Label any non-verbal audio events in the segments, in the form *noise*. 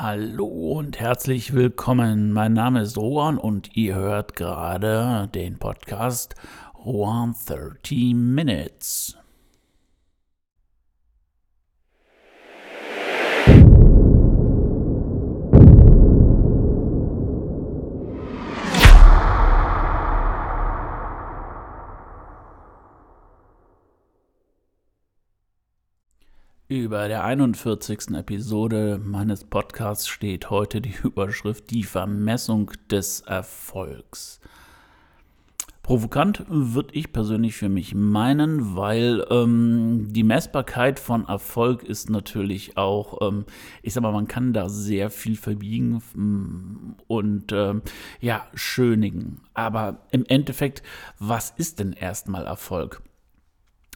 Hallo und herzlich willkommen. Mein Name ist Rohan und ihr hört gerade den Podcast Rohan 30 Minutes. Über der 41. Episode meines Podcasts steht heute die *laughs* Überschrift Die Vermessung des Erfolgs. Provokant würde ich persönlich für mich meinen, weil ähm, die Messbarkeit von Erfolg ist natürlich auch, ähm, ich sag mal, man kann da sehr viel verbiegen mm, und ähm, ja, schönigen. Aber im Endeffekt, was ist denn erstmal Erfolg?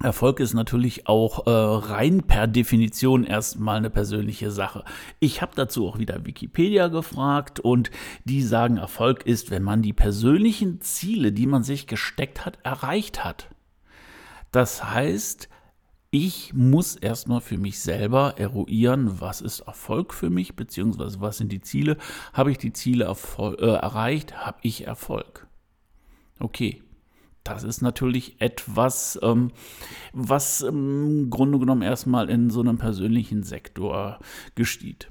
Erfolg ist natürlich auch äh, rein per Definition erstmal eine persönliche Sache. Ich habe dazu auch wieder Wikipedia gefragt und die sagen, Erfolg ist, wenn man die persönlichen Ziele, die man sich gesteckt hat, erreicht hat. Das heißt, ich muss erstmal für mich selber eruieren, was ist Erfolg für mich, beziehungsweise was sind die Ziele. Habe ich die Ziele äh, erreicht, habe ich Erfolg. Okay, das ist natürlich etwas, ähm, was im Grunde genommen erstmal in so einem persönlichen Sektor geschieht.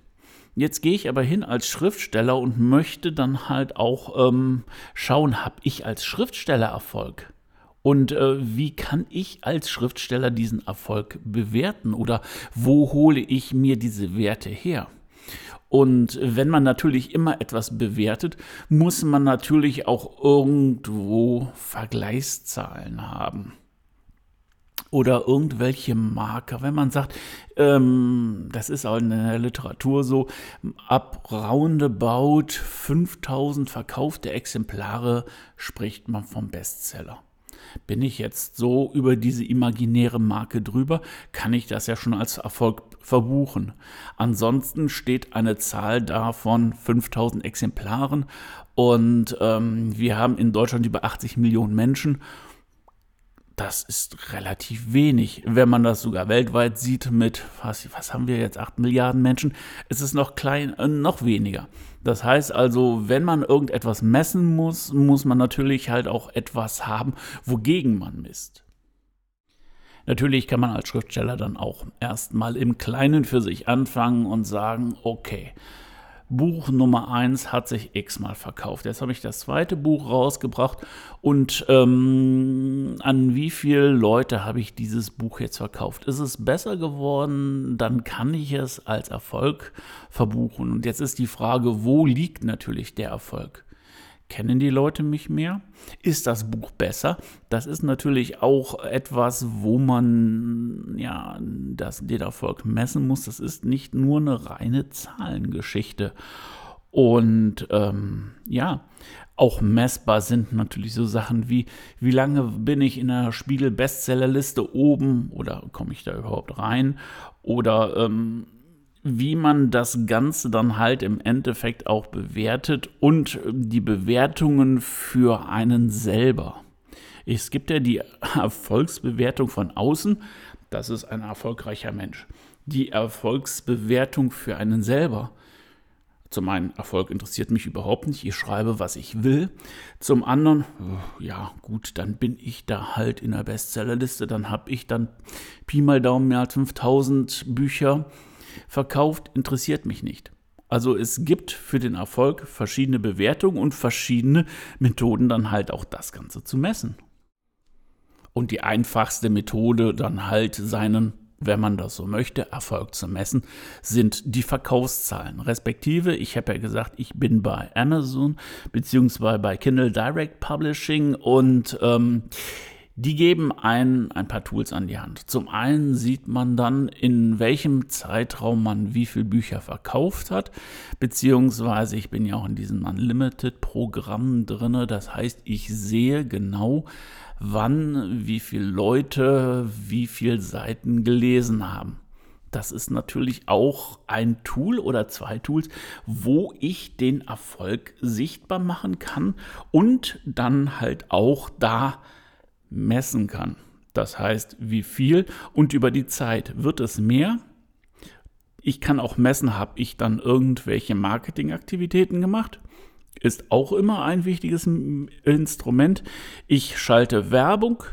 Jetzt gehe ich aber hin als Schriftsteller und möchte dann halt auch ähm, schauen, habe ich als Schriftsteller Erfolg? Und äh, wie kann ich als Schriftsteller diesen Erfolg bewerten oder wo hole ich mir diese Werte her? Und wenn man natürlich immer etwas bewertet, muss man natürlich auch irgendwo Vergleichszahlen haben. Oder irgendwelche Marker. Wenn man sagt, ähm, das ist auch in der Literatur so, ab roundabout 5000 verkaufte Exemplare spricht man vom Bestseller. Bin ich jetzt so über diese imaginäre Marke drüber, kann ich das ja schon als Erfolg verbuchen. Ansonsten steht eine Zahl da von 5000 Exemplaren und ähm, wir haben in Deutschland über 80 Millionen Menschen das ist relativ wenig. Wenn man das sogar weltweit sieht mit, was, was haben wir jetzt, 8 Milliarden Menschen, ist es noch klein, äh, noch weniger. Das heißt also, wenn man irgendetwas messen muss, muss man natürlich halt auch etwas haben, wogegen man misst. Natürlich kann man als Schriftsteller dann auch erstmal im Kleinen für sich anfangen und sagen, okay, Buch Nummer 1 hat sich x-mal verkauft. Jetzt habe ich das zweite Buch rausgebracht und ähm, an wie viele Leute habe ich dieses Buch jetzt verkauft? Ist es besser geworden, dann kann ich es als Erfolg verbuchen. Und jetzt ist die Frage, wo liegt natürlich der Erfolg? Kennen die Leute mich mehr? Ist das Buch besser? Das ist natürlich auch etwas, wo man ja das, den Erfolg messen muss. Das ist nicht nur eine reine Zahlengeschichte. Und ähm, ja, auch messbar sind natürlich so Sachen wie, wie lange bin ich in der Spiegel-Bestsellerliste oben oder komme ich da überhaupt rein? Oder ähm, wie man das Ganze dann halt im Endeffekt auch bewertet und die Bewertungen für einen selber. Es gibt ja die Erfolgsbewertung von außen, das ist ein erfolgreicher Mensch. Die Erfolgsbewertung für einen selber. Zum einen, Erfolg interessiert mich überhaupt nicht, ich schreibe, was ich will. Zum anderen, ja gut, dann bin ich da halt in der Bestsellerliste, dann habe ich dann Pi mal Daumen mehr als 5000 Bücher verkauft, interessiert mich nicht. Also es gibt für den Erfolg verschiedene Bewertungen und verschiedene Methoden dann halt auch das Ganze zu messen. Und die einfachste Methode dann halt seinen, wenn man das so möchte, Erfolg zu messen, sind die Verkaufszahlen. Respektive, ich habe ja gesagt, ich bin bei Amazon beziehungsweise bei Kindle Direct Publishing und ähm, die geben ein, ein paar Tools an die Hand. Zum einen sieht man dann, in welchem Zeitraum man wie viele Bücher verkauft hat, beziehungsweise ich bin ja auch in diesem Unlimited-Programm drin. Das heißt, ich sehe genau, wann wie viele Leute wie viele Seiten gelesen haben. Das ist natürlich auch ein Tool oder zwei Tools, wo ich den Erfolg sichtbar machen kann und dann halt auch da messen kann. Das heißt, wie viel und über die Zeit wird es mehr. Ich kann auch messen, habe ich dann irgendwelche Marketingaktivitäten gemacht. Ist auch immer ein wichtiges Instrument. Ich schalte Werbung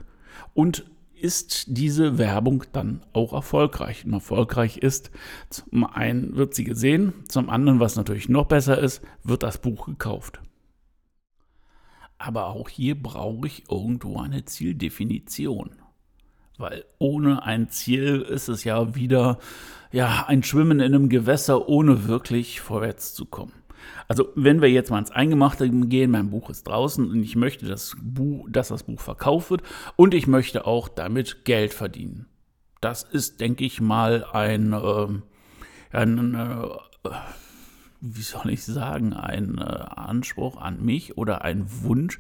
und ist diese Werbung dann auch erfolgreich. Und erfolgreich ist, zum einen wird sie gesehen, zum anderen, was natürlich noch besser ist, wird das Buch gekauft. Aber auch hier brauche ich irgendwo eine Zieldefinition. Weil ohne ein Ziel ist es ja wieder ja, ein Schwimmen in einem Gewässer, ohne wirklich vorwärts zu kommen. Also, wenn wir jetzt mal ins Eingemachte gehen, mein Buch ist draußen und ich möchte, dass, Buch, dass das Buch verkauft wird und ich möchte auch damit Geld verdienen. Das ist, denke ich mal, ein, äh, ein äh, wie soll ich sagen, ein äh, Anspruch an mich oder ein Wunsch,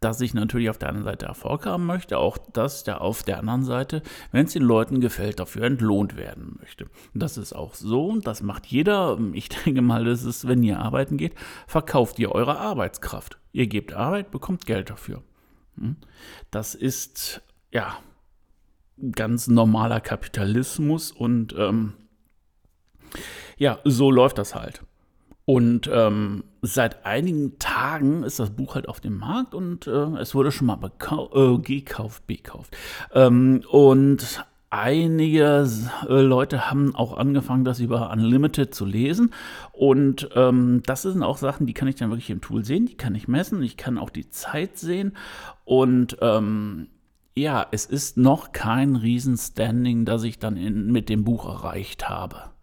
dass ich natürlich auf der anderen Seite Erfolg haben möchte, auch dass der auf der anderen Seite, wenn es den Leuten gefällt, dafür entlohnt werden möchte. Das ist auch so das macht jeder. Ich *laughs* denke mal, das ist, wenn ihr arbeiten geht, verkauft ihr eure Arbeitskraft. Ihr gebt Arbeit, bekommt Geld dafür. Hm? Das ist ja ganz normaler Kapitalismus und ähm, ja, so läuft das halt. Und ähm, seit einigen Tagen ist das Buch halt auf dem Markt und äh, es wurde schon mal äh, gekauft, bekauft. Ähm, und einige äh, Leute haben auch angefangen, das über Unlimited zu lesen. Und ähm, das sind auch Sachen, die kann ich dann wirklich im Tool sehen, die kann ich messen, ich kann auch die Zeit sehen. Und ähm, ja, es ist noch kein Riesenstanding, das ich dann in, mit dem Buch erreicht habe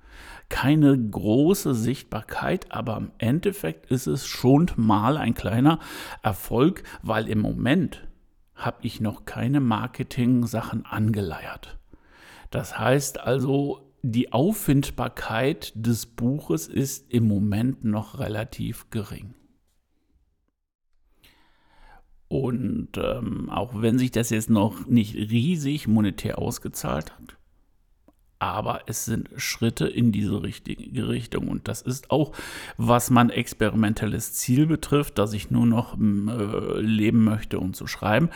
keine große Sichtbarkeit, aber im Endeffekt ist es schon mal ein kleiner Erfolg, weil im Moment habe ich noch keine Marketing-Sachen angeleiert. Das heißt also, die Auffindbarkeit des Buches ist im Moment noch relativ gering. Und ähm, auch wenn sich das jetzt noch nicht riesig monetär ausgezahlt hat, aber es sind Schritte in diese richtige Richtung. Und das ist auch, was mein experimentelles Ziel betrifft, dass ich nur noch äh, leben möchte, um zu schreiben.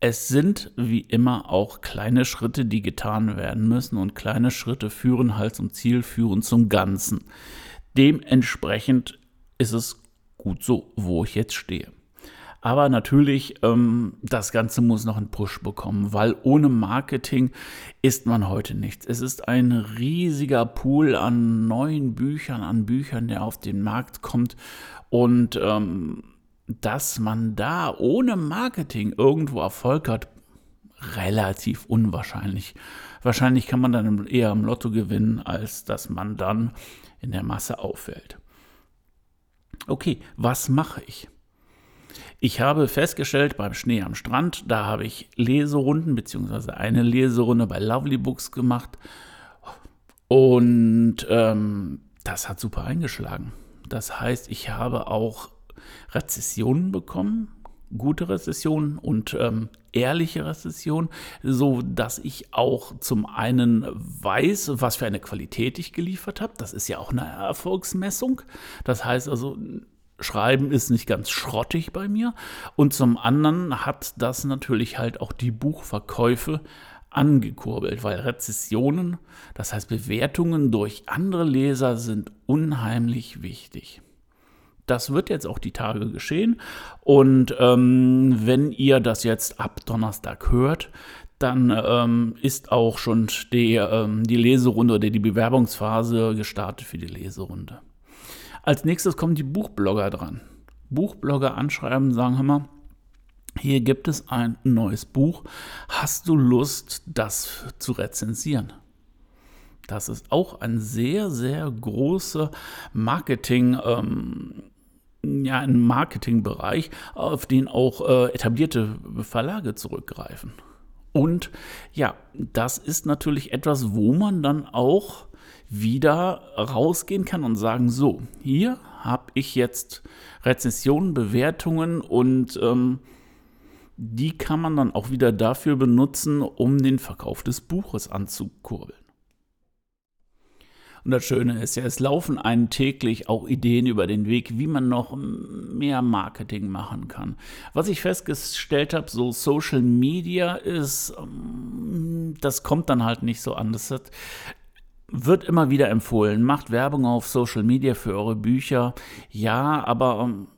Es sind wie immer auch kleine Schritte, die getan werden müssen und kleine Schritte führen halt zum Ziel, führen zum Ganzen. Dementsprechend ist es gut so, wo ich jetzt stehe. Aber natürlich, ähm, das Ganze muss noch einen Push bekommen, weil ohne Marketing ist man heute nichts. Es ist ein riesiger Pool an neuen Büchern, an Büchern, der auf den Markt kommt. Und ähm, dass man da ohne Marketing irgendwo Erfolg hat, relativ unwahrscheinlich. Wahrscheinlich kann man dann eher im Lotto gewinnen, als dass man dann in der Masse auffällt. Okay, was mache ich? Ich habe festgestellt beim Schnee am Strand, da habe ich Leserunden beziehungsweise eine Leserunde bei Lovely Books gemacht und ähm, das hat super eingeschlagen. Das heißt, ich habe auch Rezessionen bekommen, gute Rezessionen und ähm, ehrliche Rezessionen, so dass ich auch zum einen weiß, was für eine Qualität ich geliefert habe. Das ist ja auch eine Erfolgsmessung. Das heißt also, Schreiben ist nicht ganz schrottig bei mir. Und zum anderen hat das natürlich halt auch die Buchverkäufe angekurbelt, weil Rezessionen, das heißt Bewertungen durch andere Leser, sind unheimlich wichtig. Das wird jetzt auch die Tage geschehen. Und ähm, wenn ihr das jetzt ab Donnerstag hört, dann ähm, ist auch schon die, ähm, die Leserunde oder die Bewerbungsphase gestartet für die Leserunde. Als nächstes kommen die Buchblogger dran. Buchblogger anschreiben, sagen, hör mal, hier gibt es ein neues Buch. Hast du Lust, das zu rezensieren? Das ist auch ein sehr, sehr großer Marketing, ähm, ja, ein Marketingbereich, auf den auch äh, etablierte Verlage zurückgreifen. Und ja, das ist natürlich etwas, wo man dann auch wieder rausgehen kann und sagen, so, hier habe ich jetzt Rezensionen, Bewertungen und ähm, die kann man dann auch wieder dafür benutzen, um den Verkauf des Buches anzukurbeln. Und das Schöne ist ja, es laufen einem täglich auch Ideen über den Weg, wie man noch mehr Marketing machen kann. Was ich festgestellt habe, so Social Media ist, ähm, das kommt dann halt nicht so an. Das hat wird immer wieder empfohlen, macht Werbung auf Social Media für eure Bücher. Ja, aber ähm,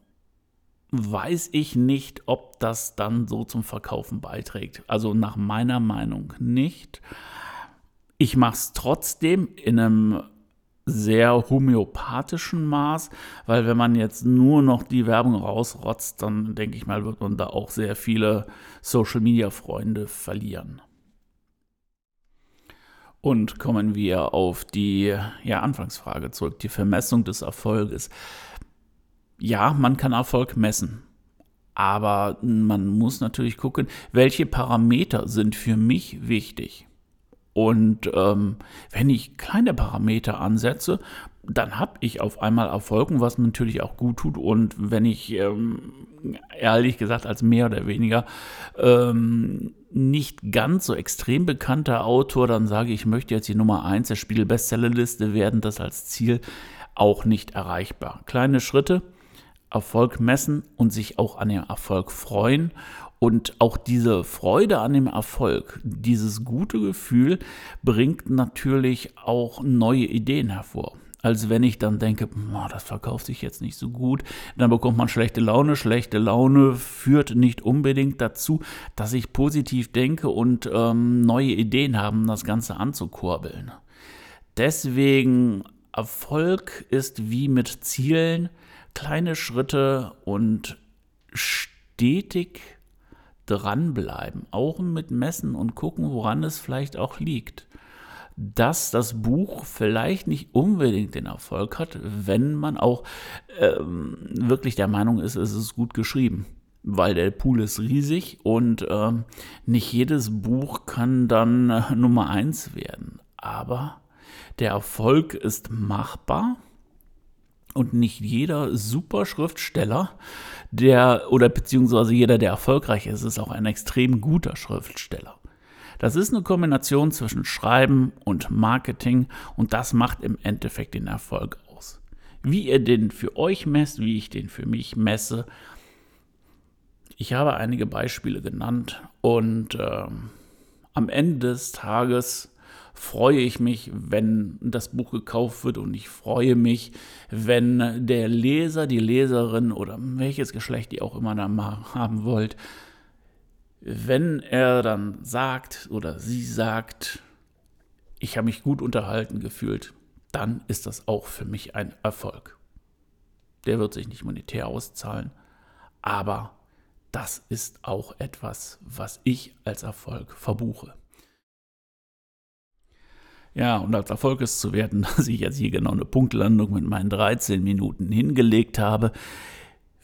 weiß ich nicht, ob das dann so zum Verkaufen beiträgt. Also nach meiner Meinung nicht. Ich mache es trotzdem in einem sehr homöopathischen Maß, weil wenn man jetzt nur noch die Werbung rausrotzt, dann denke ich mal, wird man da auch sehr viele Social-Media-Freunde verlieren. Und kommen wir auf die ja, Anfangsfrage zurück, die Vermessung des Erfolges. Ja, man kann Erfolg messen, aber man muss natürlich gucken, welche Parameter sind für mich wichtig. Und ähm, wenn ich kleine Parameter ansetze, dann habe ich auf einmal Erfolgen, was mir natürlich auch gut tut. Und wenn ich ähm, ehrlich gesagt als mehr oder weniger ähm, nicht ganz so extrem bekannter Autor dann sage, ich möchte jetzt die Nummer 1 der Spiegel-Bestsellerliste werden, das als Ziel auch nicht erreichbar. Kleine Schritte, Erfolg messen und sich auch an dem Erfolg freuen und auch diese Freude an dem Erfolg, dieses gute Gefühl bringt natürlich auch neue Ideen hervor. Als wenn ich dann denke, das verkauft sich jetzt nicht so gut, dann bekommt man schlechte Laune. Schlechte Laune führt nicht unbedingt dazu, dass ich positiv denke und ähm, neue Ideen haben, das Ganze anzukurbeln. Deswegen Erfolg ist wie mit Zielen kleine Schritte und stetig dranbleiben, auch mit Messen und gucken, woran es vielleicht auch liegt. Dass das Buch vielleicht nicht unbedingt den Erfolg hat, wenn man auch ähm, wirklich der Meinung ist, es ist gut geschrieben. Weil der Pool ist riesig und ähm, nicht jedes Buch kann dann äh, Nummer eins werden. Aber der Erfolg ist machbar und nicht jeder Superschriftsteller, der oder beziehungsweise jeder, der erfolgreich ist, ist auch ein extrem guter Schriftsteller. Das ist eine Kombination zwischen Schreiben und Marketing und das macht im Endeffekt den Erfolg aus. Wie ihr den für euch messt, wie ich den für mich messe, ich habe einige Beispiele genannt und äh, am Ende des Tages freue ich mich, wenn das Buch gekauft wird und ich freue mich, wenn der Leser, die Leserin oder welches Geschlecht ihr auch immer da *laughs* haben wollt, wenn er dann sagt oder sie sagt, ich habe mich gut unterhalten gefühlt, dann ist das auch für mich ein Erfolg. Der wird sich nicht monetär auszahlen, aber das ist auch etwas, was ich als Erfolg verbuche. Ja, und als Erfolg ist zu werten, *laughs* dass ich jetzt hier genau eine Punktlandung mit meinen 13 Minuten hingelegt habe.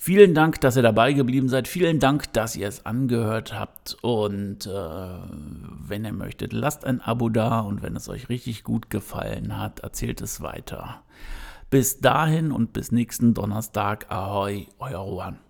Vielen Dank, dass ihr dabei geblieben seid. Vielen Dank, dass ihr es angehört habt. Und äh, wenn ihr möchtet, lasst ein Abo da. Und wenn es euch richtig gut gefallen hat, erzählt es weiter. Bis dahin und bis nächsten Donnerstag. Ahoi, euer Rohan.